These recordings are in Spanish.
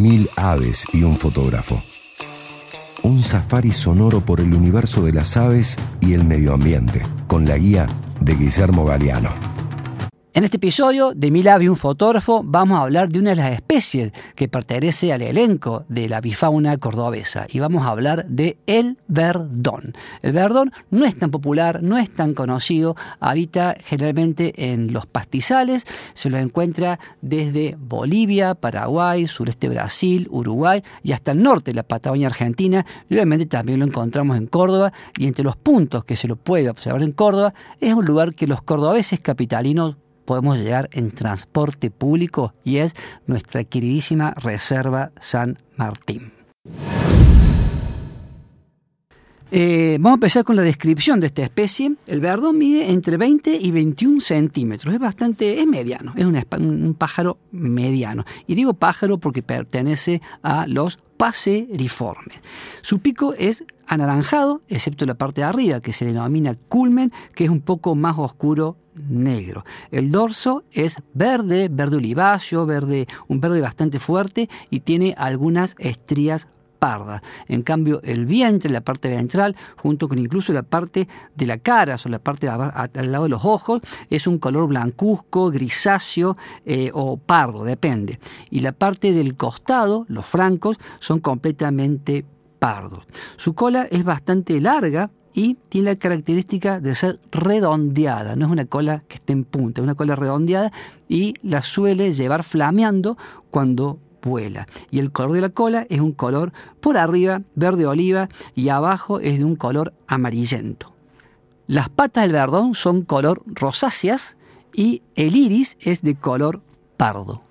Mil aves y un fotógrafo. Un safari sonoro por el universo de las aves y el medio ambiente, con la guía de Guillermo Galeano. En este episodio de Milavi, un fotógrafo, vamos a hablar de una de las especies que pertenece al elenco de la bifauna cordobesa y vamos a hablar de el verdón. El verdón no es tan popular, no es tan conocido, habita generalmente en los pastizales, se lo encuentra desde Bolivia, Paraguay, sureste Brasil, Uruguay y hasta el norte la Patagonia Argentina y obviamente también lo encontramos en Córdoba y entre los puntos que se lo puede observar en Córdoba es un lugar que los cordobeses capitalinos podemos llegar en transporte público y es nuestra queridísima Reserva San Martín. Eh, vamos a empezar con la descripción de esta especie. El verdón mide entre 20 y 21 centímetros. Es bastante, es mediano, es un pájaro mediano. Y digo pájaro porque pertenece a los paseriformes. Su pico es anaranjado, excepto la parte de arriba, que se denomina culmen, que es un poco más oscuro negro. El dorso es verde, verde oliváceo, verde, un verde bastante fuerte y tiene algunas estrías pardas. En cambio, el vientre, la parte ventral, junto con incluso la parte de la cara, o la parte al lado de los ojos, es un color blancuzco, grisáceo eh, o pardo, depende. Y la parte del costado, los francos, son completamente pardos. Su cola es bastante larga, y tiene la característica de ser redondeada, no es una cola que esté en punta, es una cola redondeada y la suele llevar flameando cuando vuela. Y el color de la cola es un color por arriba verde oliva y abajo es de un color amarillento. Las patas del verdón son color rosáceas y el iris es de color pardo.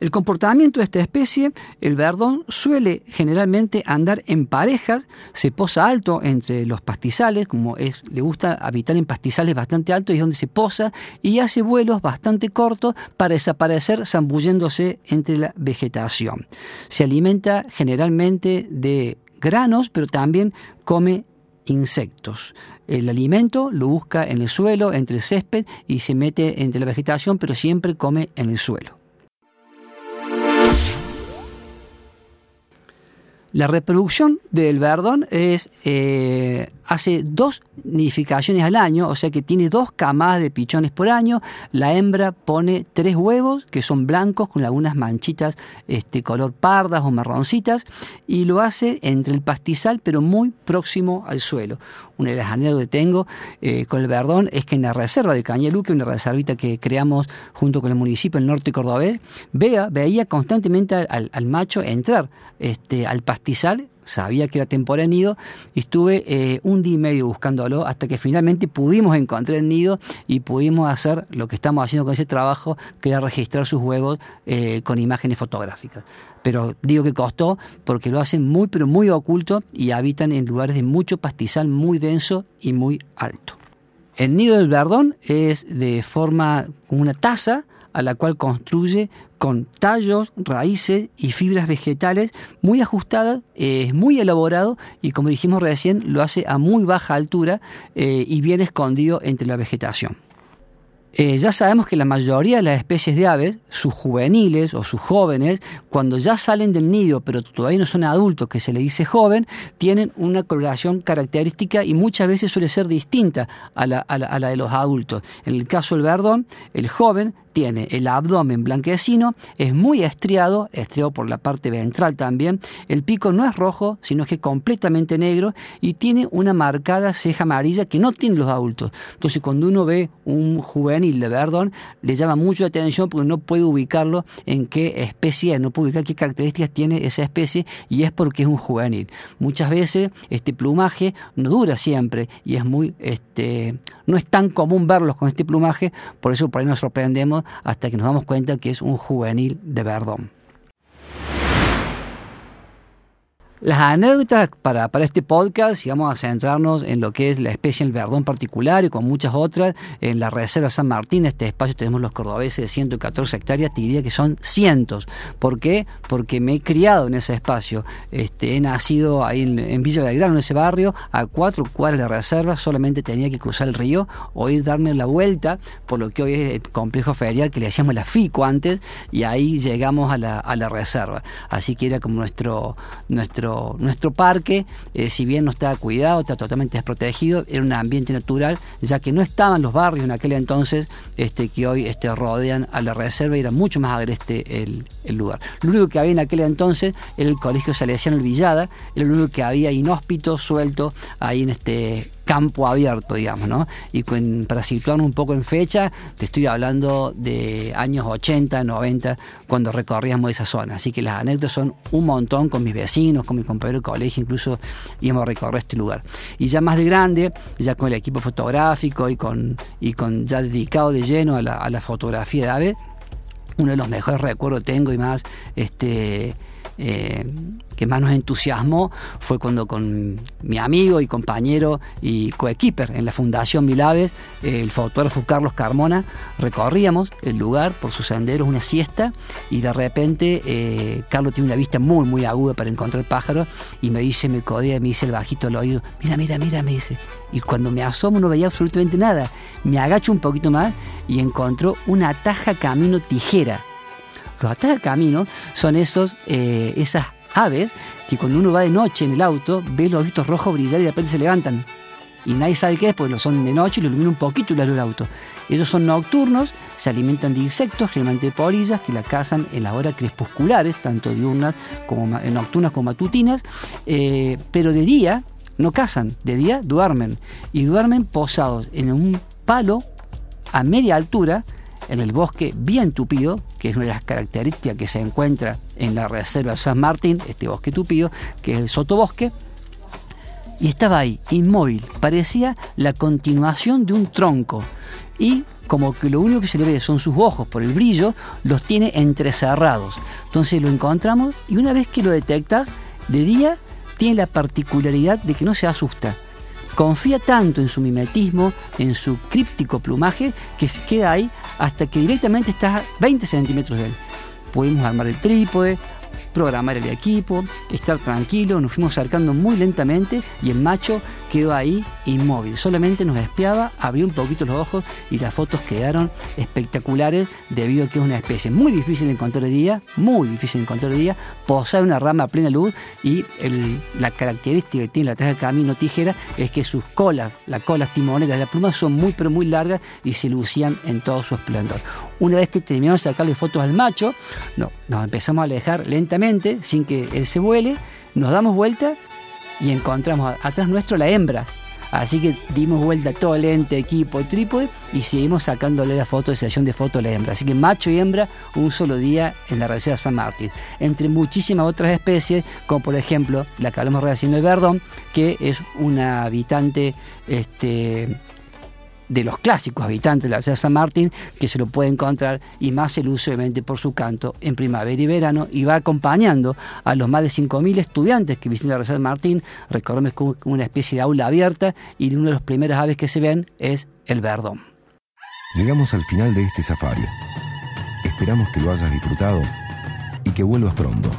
El comportamiento de esta especie, el verdón, suele generalmente andar en parejas, se posa alto entre los pastizales, como es, le gusta habitar en pastizales bastante altos y es donde se posa, y hace vuelos bastante cortos para desaparecer zambulléndose entre la vegetación. Se alimenta generalmente de granos, pero también come insectos. El alimento lo busca en el suelo, entre el césped y se mete entre la vegetación, pero siempre come en el suelo. La reproducción del verdón es eh, hace dos nidificaciones al año, o sea que tiene dos camadas de pichones por año. La hembra pone tres huevos que son blancos con algunas manchitas este, color pardas o marroncitas y lo hace entre el pastizal pero muy próximo al suelo. Una de las anécdotas que tengo eh, con el verdón es que en la reserva de Cañaluque, una reservita que creamos junto con el municipio del norte cordobés, vea, veía constantemente al, al macho entrar este, al pastizal sabía que era temporada de nido y estuve eh, un día y medio buscándolo hasta que finalmente pudimos encontrar el nido y pudimos hacer lo que estamos haciendo con ese trabajo, que era registrar sus huevos eh, con imágenes fotográficas. Pero digo que costó porque lo hacen muy pero muy oculto y habitan en lugares de mucho pastizal muy denso y muy alto. El nido del verdón es de forma como una taza a la cual construye con tallos, raíces y fibras vegetales muy ajustadas, es muy elaborado y como dijimos recién lo hace a muy baja altura eh, y bien escondido entre la vegetación. Eh, ya sabemos que la mayoría de las especies de aves, sus juveniles o sus jóvenes, cuando ya salen del nido pero todavía no son adultos, que se le dice joven, tienen una coloración característica y muchas veces suele ser distinta a la de los adultos. En el caso del verdón, el joven tiene el abdomen blanquecino, es muy estriado, estriado por la parte ventral también, el pico no es rojo, sino que es completamente negro y tiene una marcada ceja amarilla que no tienen los adultos. Entonces cuando uno ve un juvenil de verdón, le llama mucho la atención porque no puede ubicarlo en qué especie es, no puede ubicar qué características tiene esa especie y es porque es un juvenil. Muchas veces este plumaje no dura siempre y es muy, este, no es tan común verlos con este plumaje, por eso por ahí nos sorprendemos hasta que nos damos cuenta que es un juvenil de verdón. Las anécdotas para, para este podcast, y vamos a centrarnos en lo que es la especie del verdón particular y con muchas otras, en la Reserva San Martín, este espacio tenemos los cordobeses de 114 hectáreas, te diría que son cientos. ¿Por qué? Porque me he criado en ese espacio. Este, he nacido ahí en, Villa Belgrano, en ese barrio, a cuatro cuadras de la reserva, solamente tenía que cruzar el río o ir darme la vuelta por lo que hoy es el complejo ferial que le hacíamos la FICO antes, y ahí llegamos a la, a la reserva. Así que era como nuestro, nuestro nuestro, parque, eh, si bien no estaba cuidado, está totalmente desprotegido, era un ambiente natural, ya que no estaban los barrios en aquel entonces este, que hoy este, rodean a la reserva y era mucho más agreste el, el lugar. Lo único que había en aquel entonces era el Colegio Salesiano El Villada, era lo único que había inhóspito, suelto, ahí en este campo abierto, digamos, ¿no? Y para situarnos un poco en fecha, te estoy hablando de años 80, 90, cuando recorríamos esa zona. Así que las anécdotas son un montón con mis vecinos, con mi compañero de colegio, incluso íbamos a recorrer este lugar. Y ya más de grande, ya con el equipo fotográfico y con, y con ya dedicado de lleno a la, a la fotografía de ave, uno de los mejores recuerdos tengo y más este eh, que más nos entusiasmó fue cuando con mi amigo y compañero y coequiper en la Fundación Milaves, el fotógrafo Carlos Carmona, recorríamos el lugar por sus senderos una siesta y de repente eh, Carlos tiene una vista muy muy aguda para encontrar pájaros y me dice, me codea, me dice el bajito al oído, mira, mira, mira, me dice. Y cuando me asomo no veía absolutamente nada. Me agacho un poquito más y encontró una taja camino tijera los atajos camino son esos, eh, esas aves que cuando uno va de noche en el auto ve los ojitos rojos brillar y de repente se levantan. Y nadie sabe qué es, porque lo son de noche y lo ilumina un poquito la luz del auto. Ellos son nocturnos, se alimentan de insectos, generalmente de polillas, que la cazan en las horas crepusculares, tanto diurnas como eh, nocturnas como matutinas, eh, pero de día no cazan, de día duermen. Y duermen posados en un palo a media altura en el bosque bien tupido, que es una de las características que se encuentra en la Reserva San Martín, este bosque tupido, que es el sotobosque, y estaba ahí, inmóvil, parecía la continuación de un tronco, y como que lo único que se le ve son sus ojos por el brillo, los tiene entrecerrados. Entonces lo encontramos y una vez que lo detectas, de día tiene la particularidad de que no se asusta confía tanto en su mimetismo, en su críptico plumaje, que se queda ahí hasta que directamente está a 20 centímetros de él. Pudimos armar el trípode, programar el equipo, estar tranquilo, nos fuimos acercando muy lentamente y el macho quedó ahí inmóvil, solamente nos espiaba, abrió un poquito los ojos y las fotos quedaron espectaculares debido a que es una especie muy difícil de encontrar hoy día, muy difícil de encontrar hoy día, posar una rama a plena luz y la característica que tiene la traje de camino tijera es que sus colas, las colas timoneras de la pluma son muy pero muy largas y se lucían en todo su esplendor. Una vez que terminamos de sacarle fotos al macho, no, nos empezamos a alejar lentamente sin que él se vuele, nos damos vuelta y encontramos atrás nuestro la hembra. Así que dimos vuelta todo lente, equipo, trípode y seguimos sacándole la foto de sesión de foto a la hembra. Así que macho y hembra un solo día en la Reserva San Martín. Entre muchísimas otras especies, como por ejemplo la que hablamos recién el verdón, que es una habitante este, de los clásicos habitantes de la ciudad de San Martín, que se lo puede encontrar, y más el uso obviamente por su canto en primavera y verano, y va acompañando a los más de 5.000 estudiantes que visitan la de San Martín, recordemos como una especie de aula abierta, y una de las primeras aves que se ven es el verdón. Llegamos al final de este safari. Esperamos que lo hayas disfrutado y que vuelvas pronto.